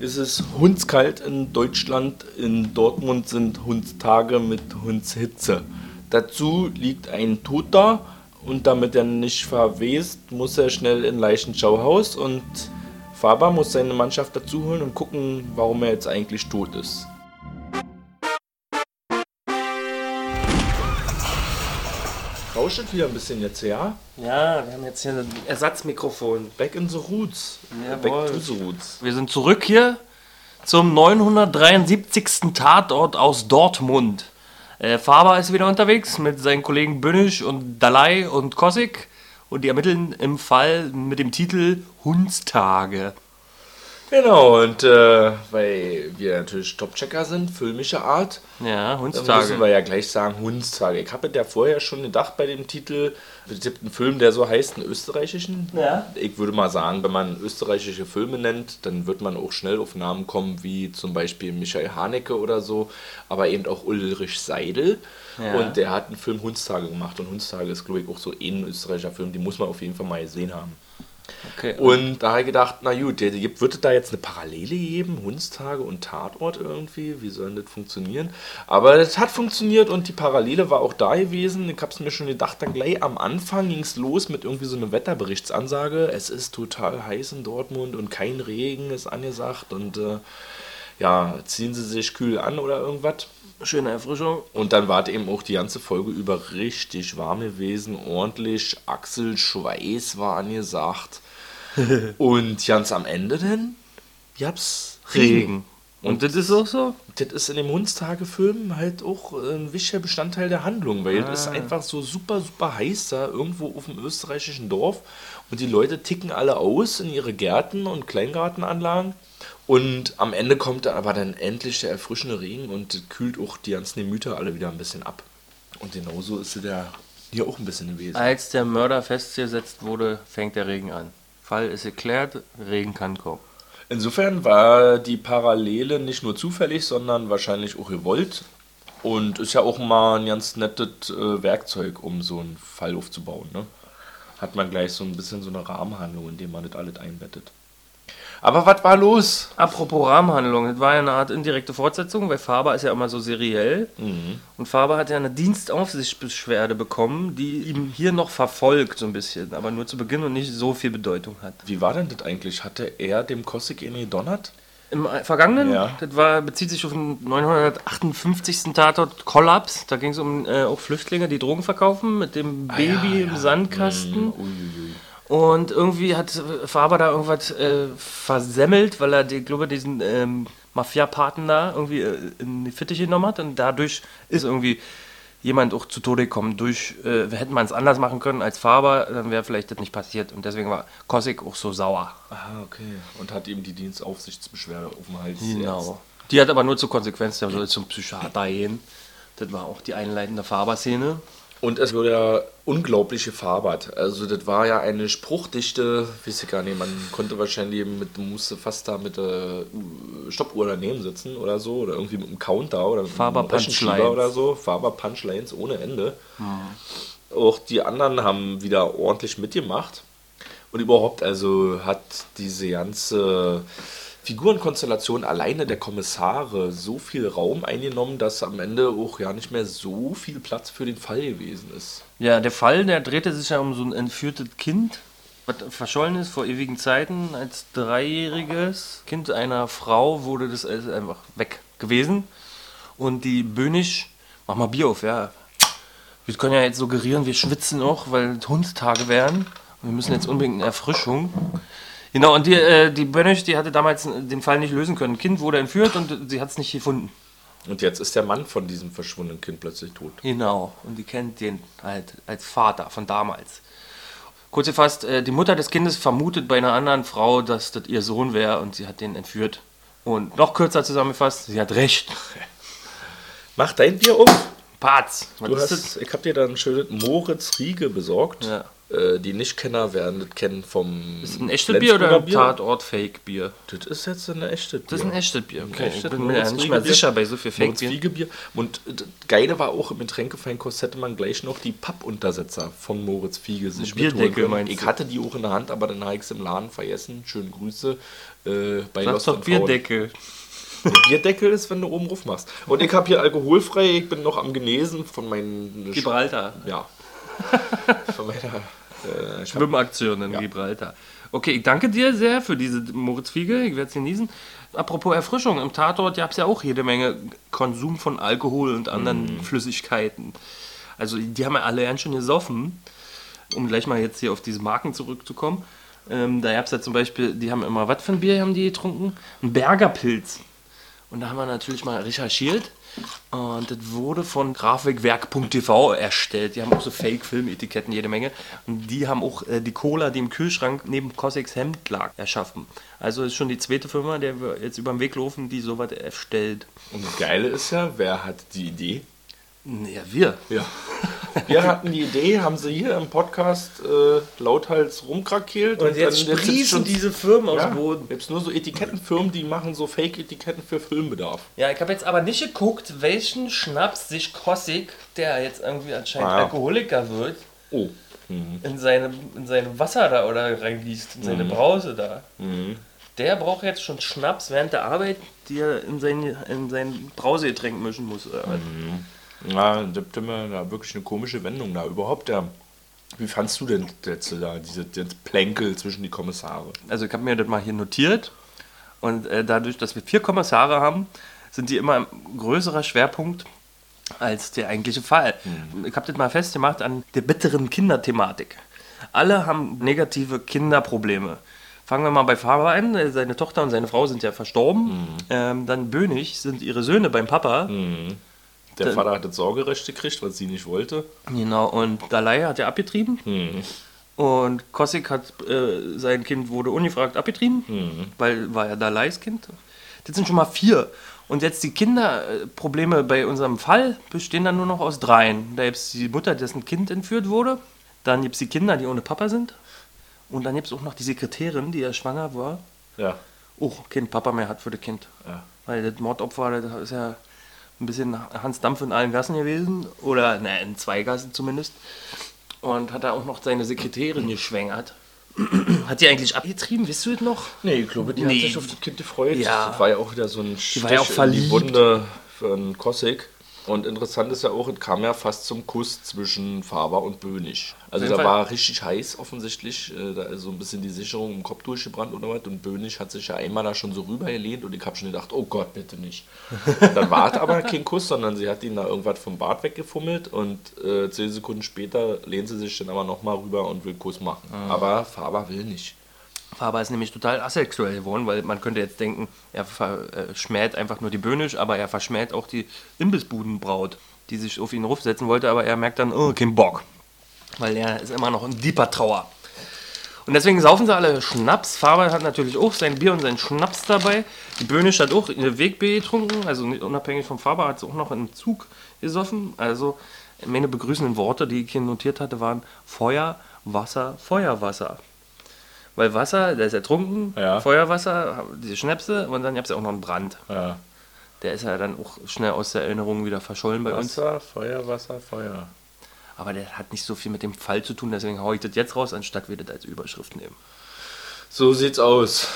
ist es hundskalt in Deutschland. In Dortmund sind Hundstage mit Hundshitze. Dazu liegt ein Toter und damit er nicht verwest, muss er schnell in Leichenschauhaus und Faber muss seine Mannschaft dazu holen und gucken, warum er jetzt eigentlich tot ist. Rauscht wieder ein bisschen jetzt, ja? Ja, wir haben jetzt hier ein Ersatzmikrofon. Back in the Roots. Jawohl. Back to the Roots. Wir sind zurück hier zum 973. Tatort aus Dortmund. Äh, Faber ist wieder unterwegs mit seinen Kollegen Bönisch und Dalai und Kosik und die ermitteln im Fall mit dem Titel Hundstage. Genau, und äh, weil wir natürlich Top-Checker sind, filmischer Art, Ja, dann müssen Hundstage. wir ja gleich sagen Hundstage. Ich habe ja vorher schon gedacht bei dem Titel, es gibt einen Film, der so heißt, einen österreichischen. Ja. Ich würde mal sagen, wenn man österreichische Filme nennt, dann wird man auch schnell auf Namen kommen, wie zum Beispiel Michael Haneke oder so, aber eben auch Ulrich Seidel. Ja. Und der hat einen Film Hundstage gemacht und Hundstage ist, glaube ich, auch so ein österreichischer Film, den muss man auf jeden Fall mal gesehen haben. Okay. Und da habe ich gedacht, na gut, wird es da jetzt eine Parallele geben, Hundstage und Tatort irgendwie? Wie soll das funktionieren? Aber das hat funktioniert und die Parallele war auch da gewesen. Ich habe es mir schon gedacht, dann gleich am Anfang ging es los mit irgendwie so einer Wetterberichtsansage. Es ist total heiß in Dortmund und kein Regen ist angesagt und äh, ja, ziehen Sie sich kühl an oder irgendwas. Schöne Erfrischung. Und dann war es eben auch die ganze Folge über richtig warm gewesen, ordentlich Achselschweiß war angesagt. und ganz am Ende dann gab's Regen. Regen. Und das ist auch so? Das ist in dem Hundstagefilm halt auch ein wichtiger Bestandteil der Handlung, weil es ist einfach so super, super heiß da irgendwo auf dem österreichischen Dorf und die Leute ticken alle aus in ihre Gärten und Kleingartenanlagen. Und am Ende kommt aber dann endlich der erfrischende Regen und kühlt auch die ganzen Gemüter alle wieder ein bisschen ab. Und genauso ist es ja hier auch ein bisschen gewesen. Als der Mörder festgesetzt wurde, fängt der Regen an. Fall ist geklärt, Regen kann kommen. Insofern war die Parallele nicht nur zufällig, sondern wahrscheinlich auch gewollt. Und ist ja auch mal ein ganz nettes äh, Werkzeug, um so einen Fall aufzubauen. Ne? Hat man gleich so ein bisschen so eine Rahmenhandlung, in dem man das alles einbettet. Aber was war los? Apropos Rahmenhandlung, das war ja eine Art indirekte Fortsetzung, weil Faber ist ja immer so seriell. Und Faber hat ja eine Dienstaufsichtsbeschwerde bekommen, die ihm hier noch verfolgt, so ein bisschen, aber nur zu Beginn und nicht so viel Bedeutung hat. Wie war denn das eigentlich? Hatte er dem Kossig in gedonnert? Im Vergangenen, Ja. das war, bezieht sich auf den 958. Tatort Kollaps. Da ging es um äh, auch Flüchtlinge, die Drogen verkaufen mit dem Baby Ah, ja, im ja. Sandkasten. Uiuiui. Und irgendwie hat Faber da irgendwas äh, versemmelt, weil er, die, glaube diesen ähm, Mafia-Paten da irgendwie äh, in die Fittiche genommen hat. Und dadurch ist irgendwie jemand auch zu Tode gekommen. Durch, äh, hätte man es anders machen können als Faber, dann wäre vielleicht das nicht passiert. Und deswegen war Kosik auch so sauer. Ah, okay. Und hat ihm die Dienstaufsichtsbeschwerde auf dem Hals. Genau. Die hat aber nur zur Konsequenz, der soll zum Psychiater gehen. Das war auch die einleitende Faber-Szene. Und es wurde ja unglaublich gefarbert. Also das war ja eine Spruchdichte, weiß ich gar nicht, man konnte wahrscheinlich mit, musste fast da mit der Stoppuhr daneben sitzen oder so, oder irgendwie mit einem Counter oder mit Faber einem Punchlines. oder so. Faber Punchlines ohne Ende. Auch die anderen haben wieder ordentlich mitgemacht. Und überhaupt, also hat diese ganze Figurenkonstellation alleine der Kommissare so viel Raum eingenommen, dass am Ende auch ja nicht mehr so viel Platz für den Fall gewesen ist. Ja, der Fall, der drehte sich ja um so ein entführtes Kind, was verschollen ist vor ewigen Zeiten. Als dreijähriges Kind einer Frau wurde das alles einfach weg gewesen. Und die Böhnisch, mach mal Bier auf, ja. Wir können ja jetzt suggerieren, wir schwitzen noch, weil es Hundstage wären. Wir müssen jetzt unbedingt eine Erfrischung. Genau, und die, äh, die Böhnisch, die hatte damals den Fall nicht lösen können. Kind wurde entführt und sie hat es nicht gefunden. Und jetzt ist der Mann von diesem verschwundenen Kind plötzlich tot. Genau, und die kennt den halt als Vater von damals. Kurz gefasst, äh, die Mutter des Kindes vermutet bei einer anderen Frau, dass das ihr Sohn wäre und sie hat den entführt. Und noch kürzer zusammengefasst, sie hat recht. Mach dein Bier um. Patz, Du hast, ich habe dir dann ein schönes Moritz Riege besorgt. Ja. Äh, die Nicht-Kenner werden das kennen vom. Ist das ein echtes Bier oder ein Bier? Tatort-Fake-Bier? Das ist jetzt ein echtes Bier. Das ist ein echtes Bier. Okay, echtes ich bin mir ja Moritz nicht mehr sicher bei so viel Moritz Fake-Bier. Und das Geile war auch, im Getränkefeinkost hätte man gleich noch die Pappuntersetzer von Moritz Fiege sich Bierdeckel meinst Ich hatte die auch in der Hand, aber dann habe ich es im Laden vergessen. Schöne Grüße. Äh, bei Sag Lost doch and Found. Bierdeckel. Ist, wenn du oben ruf machst. Und ich habe hier alkoholfrei, ich bin noch am Genesen von meinen... Gibraltar. Ja. von meiner... Äh, Schwimmaktion in Gibraltar. Okay, ich danke dir sehr für diese Moritz Fiege. Ich werde es genießen. Apropos Erfrischung, im Tatort gab es ja auch jede Menge Konsum von Alkohol und anderen Flüssigkeiten. Also die haben ja alle ganz schön gesoffen. Um gleich mal jetzt hier auf diese Marken zurückzukommen. Ähm, da gab es ja zum Beispiel, die haben immer, was für ein Bier haben die getrunken? Ein Bergerpilz. Und da haben wir natürlich mal recherchiert. Und das wurde von Grafikwerk.tv erstellt. Die haben auch so Fake-Filmetiketten, jede Menge. Und die haben auch äh, die Cola, die im Kühlschrank neben Cossacks Hemd lag, erschaffen. Also ist schon die zweite Firma, der wir jetzt über den Weg laufen, die sowas erstellt. und das Geile ist ja, wer hat die Idee? Ja, wir. Ja. Wir hatten die Idee, haben sie hier im Podcast äh, lauthals rumkrakeelt. Und jetzt dann- sprießen schon- diese Firmen aus ja, dem Boden. Gibt nur so Etikettenfirmen, die machen so Fake-Etiketten für Filmbedarf. Ja, ich habe jetzt aber nicht geguckt, welchen Schnaps sich Kossig, der jetzt irgendwie anscheinend Ah, ja. Alkoholiker wird, Oh. in seine, in seine Wasser da oder reingießt, in seine Brause da. Der braucht jetzt schon Schnaps während der Arbeit, die er in sein, in sein Brausegetränk mischen muss. Oder was? Ja, immer da wirklich eine komische Wendung da. Überhaupt, ja. Wie fandst du denn jetzt da diese das Plänkel zwischen die Kommissare? Also ich habe mir das mal hier notiert und äh, dadurch, dass wir vier Kommissare haben, sind die immer ein größerer Schwerpunkt als der eigentliche Fall. Ich habe das mal festgemacht an der bitteren Kinderthematik. Alle haben negative Kinderprobleme. Fangen wir mal bei Faber an. Seine Tochter und seine Frau sind ja verstorben. Ähm, dann Bönig sind ihre Söhne beim Papa. Der Dann- Vater hat das Sorgerecht gekriegt, was sie nicht wollte. Genau, und Dalai hat er abgetrieben. Und Kossig hat äh, sein Kind wurde ungefragt abgetrieben, weil war ja Dalais Kind. Das sind schon mal vier. Und jetzt die Kinderprobleme bei unserem Fall bestehen dann nur noch aus dreien. Da gibt es die Mutter, dessen Kind entführt wurde. Dann gibt es die Kinder, die ohne Papa sind. Und dann gibt es auch noch die Sekretärin, die ja schwanger war. Ja. Oh, kein Papa mehr hat für das Kind. Ja. Weil das Mordopfer, das ist ja ein bisschen Hans Dampf in allen Gassen gewesen. Oder, ne, in zwei Gassen zumindest. Und hat da auch noch seine Sekretärin geschwängert. hat die eigentlich abgetrieben, wisst du das noch? Nee, ich glaube, die Nee. hat sich auf das Kind gefreut. Ja. Das war ja auch wieder so ein Stich war ja auch in die verliebt. Wunde für einen Kossig. Und interessant ist ja auch, es kam ja fast zum Kuss zwischen Faber und Bönig. Also da Fall. war richtig heiß offensichtlich. Äh, Da ist so ein bisschen die Sicherung im Kopf durchgebrannt oder was. Und Bönig hat sich ja einmal da schon so rübergelehnt und ich habe schon gedacht, oh Gott, bitte nicht. Und dann war es aber kein Kuss, sondern sie hat ihn da irgendwas vom Bart weggefummelt und äh, zehn Sekunden später lehnt sie sich dann aber nochmal rüber und will Kuss machen. Ah. Aber Faber will nicht. Faber ist nämlich total asexuell geworden, weil man könnte jetzt denken, er verschmäht einfach nur die Böhnisch, aber er verschmäht auch die Imbissbudenbraut, die sich auf ihn rufsetzen wollte, aber er merkt dann, oh, kein Bock. Weil er ist immer noch in deeper Trauer. Und deswegen saufen sie alle Schnaps. Faber hat natürlich auch sein Bier und seinen Schnaps dabei. Die Böhnisch hat auch ihr Wegbier getrunken, also unabhängig vom Faber hat sie auch noch im Zug gesoffen. Also meine begrüßenden Worte, die ich hier notiert hatte, waren Feuer, Wasser, Feuerwasser. Weil Wasser, der ist ertrunken, Ja. Feuerwasser, diese Schnäpse und dann gab es ja auch noch einen Brand. Ja. Der ist ja dann auch schnell aus der Erinnerung wieder verschollen bei uns. Wasser, Feuer, Wasser, Feuer. Aber der hat nicht so viel mit dem Fall zu tun, deswegen haue ich das jetzt raus, anstatt wir das als Überschrift nehmen. So sieht's aus.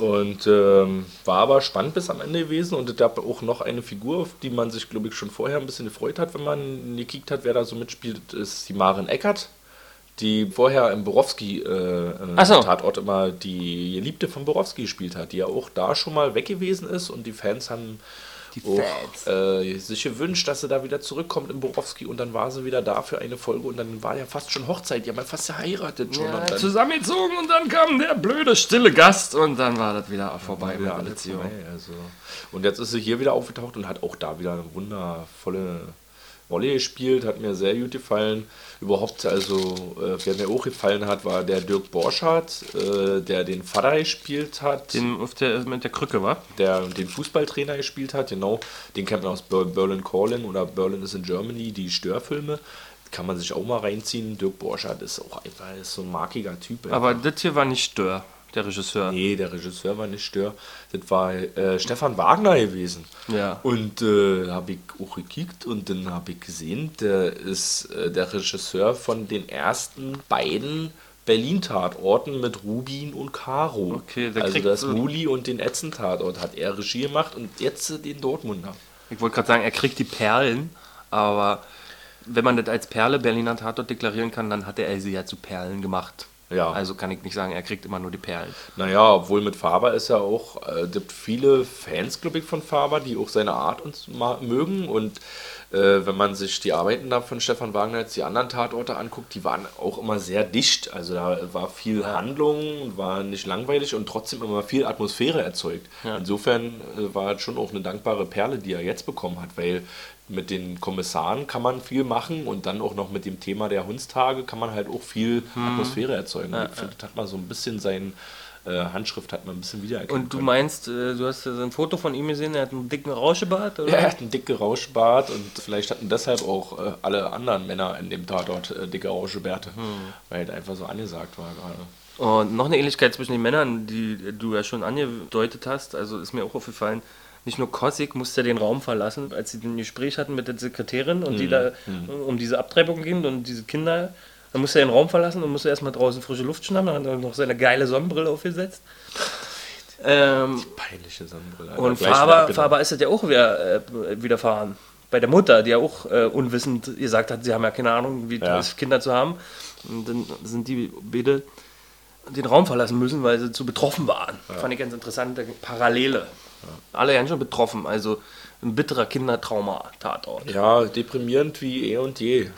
Und ähm, war aber spannend bis am Ende gewesen. Und es gab auch noch eine Figur, auf die man sich, glaube ich, schon vorher ein bisschen gefreut hat, wenn man gekickt hat, wer da so mitspielt, ist die Maren Eckert, die vorher im Ach so. Borowski-Tatort immer die Geliebte von Borowski gespielt hat, die ja auch da schon mal weg gewesen ist. Und die Fans haben Die auch, Fans. äh, sich gewünscht, dass sie da wieder zurückkommt im Borowski. Und dann war sie wieder da für eine Folge. Und dann war ja fast schon Hochzeit. Die haben ja fast geheiratet schon. Ja, und dann, zusammengezogen und dann kam der blöde, stille Gast und dann war das wieder vorbei mit der Beziehung. vorbei, also. Und jetzt ist sie hier wieder aufgetaucht und hat auch da wieder eine wundervolle Rolle gespielt, hat mir sehr gut gefallen. Überhaupt, also, äh, wer mir auch gefallen hat, war der Dirk Borschardt, äh, der den Vater gespielt hat, Den auf der, mit der Krücke, war? der den Fußballtrainer gespielt hat, genau. Den kennt man aus Ber- Berlin Calling oder Berlin is in Germany, die Störfilme. kann man sich auch mal reinziehen. Dirk Borchardt ist auch einfach ist so ein markiger Typ. Aber das hier war nicht Stör, der Regisseur. Nee, der Regisseur war nicht Stör. Das war äh, Stefan Wagner gewesen. Ja. Und äh, da habe ich auch gekickt und dann habe ich gesehen, der ist äh, der Regisseur von den ersten beiden Berlin-Tatorten mit Rubin und Caro. Okay, der also das Muli und den Etzen-Tatort hat er Regie gemacht und jetzt äh, den Dortmunder. Ich wollte gerade sagen, er kriegt die Perlen, aber wenn man das als Perle Berliner Tatort deklarieren kann, dann hat er sie ja zu Perlen gemacht. Ja. Also kann ich nicht sagen, er kriegt immer nur die Perlen. Naja, obwohl mit Faber ist ja auch, äh, gibt viele Fans, glaube ich, von Faber, die auch seine Art uns mögen. Und äh, wenn man sich die Arbeiten da von Stefan Wagner jetzt die anderen Tatorte anguckt, die waren auch immer sehr dicht. Also da war viel Handlung, war nicht langweilig und trotzdem immer viel Atmosphäre erzeugt. Insofern äh, war es schon auch eine dankbare Perle, die er jetzt bekommen hat, weil mit den Kommissaren kann man viel machen und dann auch noch mit dem Thema der Hundstage kann man halt auch viel Atmosphäre erzeugen. ich finde, das hat man so ein bisschen sein äh, Handschrift hat man ein bisschen wiedererkennen Und du können. meinst, äh, du hast ja so ein Foto von ihm gesehen, er hat einen dicken Rauschebart? Oder? Ja, er hat einen dicken Rauschbart und vielleicht hatten deshalb auch äh, alle anderen Männer in dem Tatort äh, dicke Rauschebärte, weil es einfach so angesagt war gerade. Und noch eine Ähnlichkeit zwischen den Männern, die du ja schon angedeutet hast, also ist mir auch aufgefallen, nicht nur Kossig musste den Raum verlassen, als sie ein Gespräch hatten mit der Sekretärin und die da um diese Abtreibung ging und diese Kinder, dann musste er den Raum verlassen und musste erstmal draußen frische Luft schnappen, dann hat er noch seine geile Sonnenbrille aufgesetzt. Ähm, Peinliche Sonnenbrille. und Faber. Faber ist das ja auch wieder, äh, widerfahren. Bei der Mutter, die ja auch äh, unwissend gesagt hat, sie haben ja keine Ahnung, wie Ja. es Kinder zu haben. Und dann sind die beide den Raum verlassen müssen, weil sie zu betroffen waren. Fand ich ganz interessante Parallele. Alle ganz schon betroffen, also ein bitterer Kindertrauma-Tatort. Ja, deprimierend wie eh und je,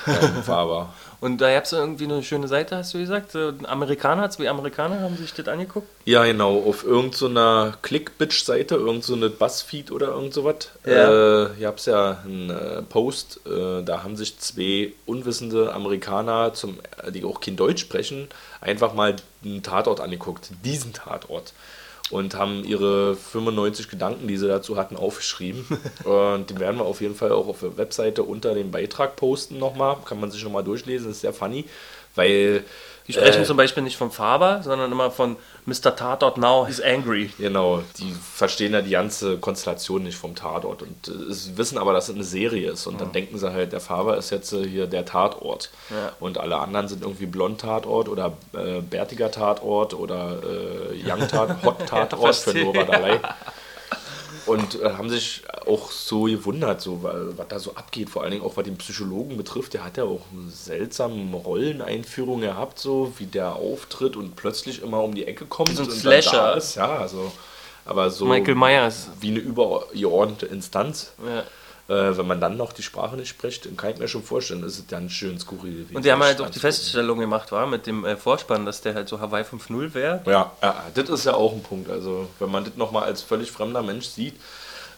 Faber. Und da gab es irgendwie eine schöne Seite, hast du gesagt. Amerikaner, zwei Amerikaner haben sich das angeguckt. Ja, genau, auf irgendeiner so Click-Bitch-Seite, irgend so Buzzfeed oder irgend sowas. Ja. Äh, hier hab's ja einen äh, Post, äh, da haben sich zwei unwissende Amerikaner, zum, äh, die auch kein Deutsch sprechen, einfach mal einen Tatort angeguckt, diesen Tatort. Und haben ihre 95 Gedanken, die sie dazu hatten, aufgeschrieben. und die werden wir auf jeden Fall auch auf der Webseite unter dem Beitrag posten nochmal. Kann man sich nochmal durchlesen, ist sehr funny. Weil Die sprechen äh, zum Beispiel nicht von Faber, sondern immer von Mr. Tatort now is angry. Genau, die verstehen ja die ganze Konstellation nicht vom Tatort und äh, wissen aber, dass es eine Serie ist und dann denken sie halt, der Faber ist jetzt äh, hier der Tatort Ja. und alle anderen sind irgendwie Blond-Tatort oder äh, bärtiger Tatort oder äh, Young-Tatort, Hot-Tatort für verstehe. Nora Dalai. Und äh, haben sich auch so gewundert, so, wa- was da so abgeht, vor allen Dingen auch was den Psychologen betrifft. Der hat ja auch eine seltsame Rolleneinführung gehabt, so wie der auftritt und plötzlich immer um die Ecke kommt so ein und Slasher. dann da ist. Ja, also, aber so Michael Myers. wie eine übergeordnete Instanz. Ja. Äh, wenn man dann noch die Sprache nicht spricht, dann kann ich mir schon vorstellen, das ist ganz schön skurril gewesen. Und die haben halt auch die. Feststellung gemacht, war mit dem äh, Vorspann, dass der halt so Hawaii 5.0 wäre. Ja, ja, das ist ja auch ein Punkt. Also, wenn man das nochmal als völlig fremder Mensch sieht,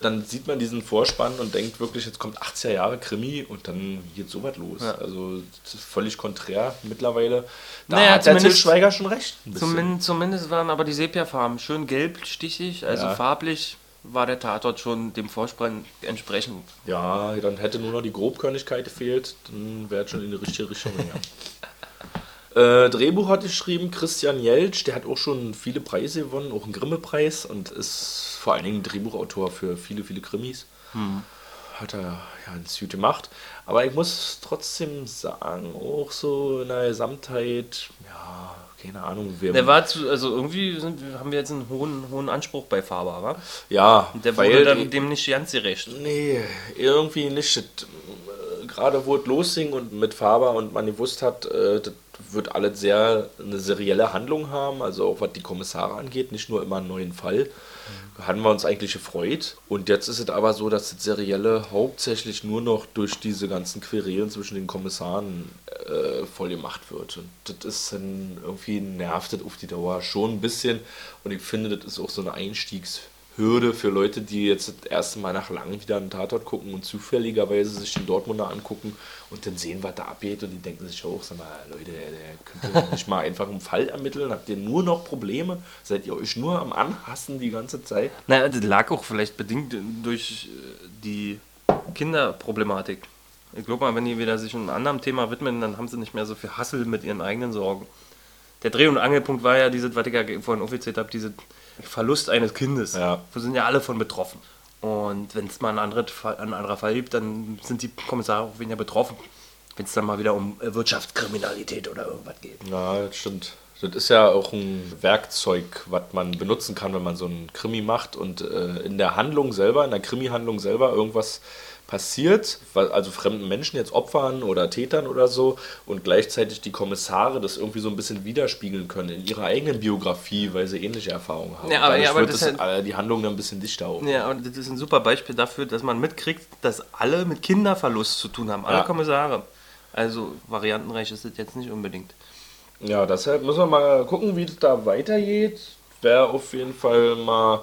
dann sieht man diesen Vorspann und denkt wirklich, jetzt kommt 80er Jahre Krimi und dann geht sowas los. Ja. Also, völlig konträr mittlerweile. Da Naja, hat der Til zumindest- Schweiger schon recht. Zumindest, zumindest waren aber die Sepia-Farben schön gelbstichig, also Ja. farblich war der Tatort schon dem Vorspann entsprechend. Ja, dann hätte nur noch die Grobkörnigkeit gefehlt, dann wäre es schon in die richtige Richtung gegangen. Äh, Drehbuch hat geschrieben Christian Jeltsch, der hat auch schon viele Preise gewonnen, auch einen Grimme-Preis und ist vor allen Dingen Drehbuchautor für viele, viele Krimis. Hat er ja ganz gut gemacht. Aber ich muss trotzdem sagen, auch so in der Gesamtheit, ja, keine Ahnung. Wir, Der war zu, also irgendwie sind, haben wir jetzt einen hohen, hohen Anspruch bei Faber, wa? ja, Der wurde dann dem nicht ganz gerecht. Nee, irgendwie nicht. Äh, Gerade wo es losging und mit Faber und man gewusst hat, äh, das wird alles sehr eine serielle Handlung haben, also auch was die Kommissare angeht, nicht nur immer einen neuen Fall. Haben wir uns eigentlich gefreut. Und jetzt ist es aber so, dass das Serielle hauptsächlich nur noch durch diese ganzen Querelen zwischen den Kommissaren äh, voll gemacht wird. Und das ist dann irgendwie nervt das auf die Dauer schon ein bisschen. Und ich finde, das ist auch so eine Einstiegshürde für Leute, die jetzt das erste Mal nach langem wieder einen Tatort gucken und zufälligerweise sich den Dortmunder angucken und dann sehen, was da abgeht. Und die denken sich auch, sag mal, Leute, der könnt ihr nicht mal einfach einen Fall ermitteln? Habt ihr nur noch Probleme? Seid ihr euch nur am Anhassen die ganze Zeit? Naja, das lag auch vielleicht bedingt durch die Kinderproblematik. Ich glaube mal, wenn die wieder sich einem anderen Thema widmen, dann haben sie nicht mehr so viel Hassel mit ihren eigenen Sorgen. Der Dreh- und Angelpunkt war ja dieses, was ich ja vorhin offiziell habe, dieser Verlust eines Kindes. Ja. Da sind ja alle von betroffen. Und wenn es mal ein, anderes Fall, ein anderer Fall gibt, dann sind die Kommissare auch weniger betroffen. Wenn es dann mal wieder um Wirtschaftskriminalität oder irgendwas geht. Ja, das stimmt. Das ist ja auch ein Werkzeug, was man benutzen kann, wenn man so einen Krimi macht und äh, in der Handlung selber, in der Krimi-Handlung selber irgendwas passiert, also fremden Menschen, jetzt Opfern oder Tätern oder so, und gleichzeitig die Kommissare das irgendwie so ein bisschen widerspiegeln können in ihrer eigenen Biografie, weil sie ähnliche Erfahrungen haben. Ja, aber- ja, aber wird das das halt- die Handlung dann ein bisschen dichter auf. Ja, und das ist ein super Beispiel dafür, dass man mitkriegt, dass alle mit Kinderverlust zu tun haben. Alle Ja. Kommissare. Also variantenreich ist das jetzt nicht unbedingt. Ja, deshalb müssen wir mal gucken, wie es da weitergeht. Wäre auf jeden Fall mal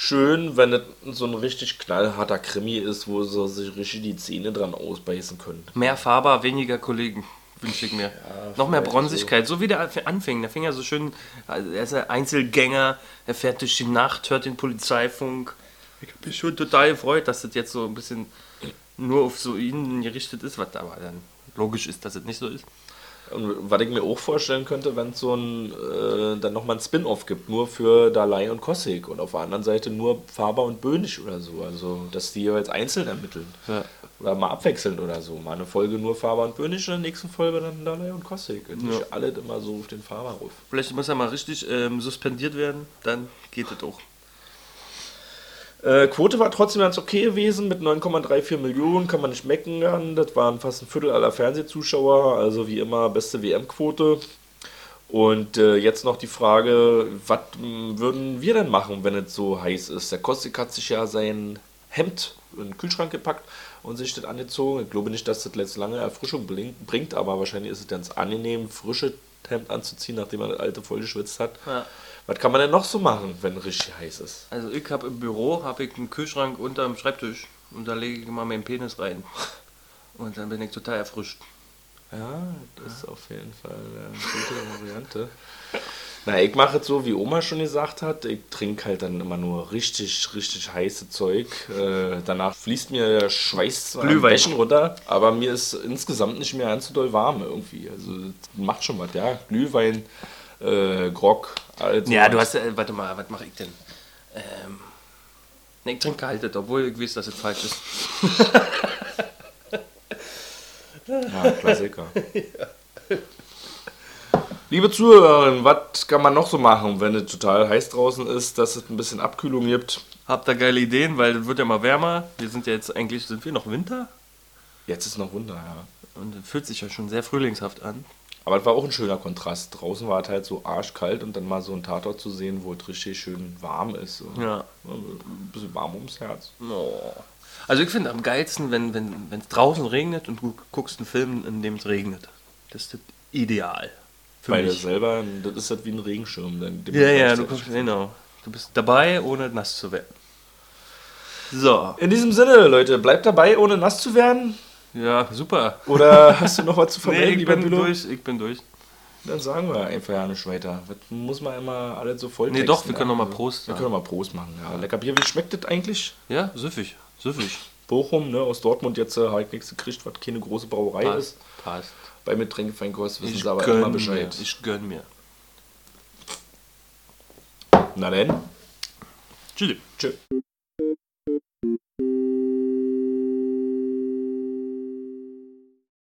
schön, wenn es so ein richtig knallharter Krimi ist, wo sie sich richtig die Zähne dran ausbeißen können. Mehr Faber, weniger Kollegen, wünsche ich mir. Noch mehr Bronzigkeit, so wie der anfing. Der fing ja so schön, also er ist ein Einzelgänger, er fährt durch die Nacht, hört den Polizeifunk. Ich habe mich schon total gefreut, dass das jetzt so ein bisschen nur auf so ihn gerichtet ist, was aber dann logisch ist, dass es nicht so ist. Und was ich mir auch vorstellen könnte, wenn es so ein, äh, dann nochmal ein Spin-off gibt, nur für Dalai und Kossig und auf der anderen Seite nur Faber und Böhnig oder so. Also, dass die jeweils einzeln ermitteln. Ja. Oder mal abwechselnd oder so. Mal eine Folge nur Faber und Böhnig und in der nächsten Folge dann Dalai und Kossig. Und nicht Ja. alle immer so auf den Faber ruf. Vielleicht muss er mal richtig ähm, suspendiert werden, dann geht es auch. Äh, Quote war trotzdem ganz okay gewesen mit 9,34 Millionen, kann man nicht meckern. Das waren fast ein Viertel aller Fernsehzuschauer, also wie immer beste WM-Quote. Und äh, jetzt noch die Frage, was m, würden wir denn machen, wenn es so heiß ist? Der Kostik hat sich ja sein Hemd in den Kühlschrank gepackt und sich das angezogen. Ich glaube nicht, dass das jetzt lange Erfrischung bringt, aber wahrscheinlich ist es ganz angenehm, frische Hemd anzuziehen, nachdem man das alte voll geschwitzt hat. Ja. Was kann man denn noch so machen, wenn richtig heiß ist? Also ich habe im Büro habe ich einen Kühlschrank unter dem Schreibtisch und da lege ich immer meinen Penis rein. Und dann bin ich total erfrischt. Ja, das ist auf jeden Fall eine gute Variante. Na, ich mache es so, wie Oma schon gesagt hat. Ich trinke halt dann immer nur richtig, richtig heiße Zeug. Äh, danach fließt mir der Schweiß Glühwein. Runter, aber mir ist insgesamt nicht mehr ganz so doll warm irgendwie. Also das macht schon was, ja. Glühwein, äh, Grog, also Ja, du hast, äh, warte mal, was mache ich denn? Ähm, ne, ich trinke gehalten, obwohl ich weiß, dass es falsch ist. Ja, Klassiker. Liebe Zuhörer, was kann man noch so machen, wenn es total heiß draußen ist, dass es ein bisschen Abkühlung gibt? Habt ihr geile Ideen, weil es wird ja mal wärmer. Wir sind ja jetzt eigentlich, sind wir noch Winter? Jetzt ist noch Wunder, ja. Und es fühlt sich ja schon sehr frühlingshaft an. Aber es war auch ein schöner Kontrast. Draußen war es halt so arschkalt und dann mal so ein Tatort zu sehen, wo es richtig schön warm ist. Ja. Ein bisschen warm ums Herz. Oh. Also ich finde am geilsten, wenn es wenn, draußen regnet und du guckst einen Film, in dem es regnet. Das ist das Ideal. Für Weil mich. selber, das ist halt wie ein Regenschirm. den Ja, ja, du guckst, genau. Du bist dabei, ohne nass zu werden. So. In diesem Sinne, Leute, bleibt dabei, ohne nass zu werden. Ja, super. Oder hast du noch was zu vermelden, Nee, ich bin Bülow? durch, ich bin durch. Dann sagen wir einfach ja nicht weiter. Das muss man immer alles so voll Nee, doch, wir können ja. noch mal Prost Wir können noch mal Prost machen, ja. Lecker Bier. Wie schmeckt das eigentlich? Ja, süffig, süffig. Bochum, ne, aus Dortmund jetzt äh, halt nichts gekriegt, was keine große Brauerei ist. Passt, passt. Bei Mitränkefeinkost wissen Ich sie aber immer Bescheid. mir, ich gönn mir. Na denn, Tschüss. tschüss.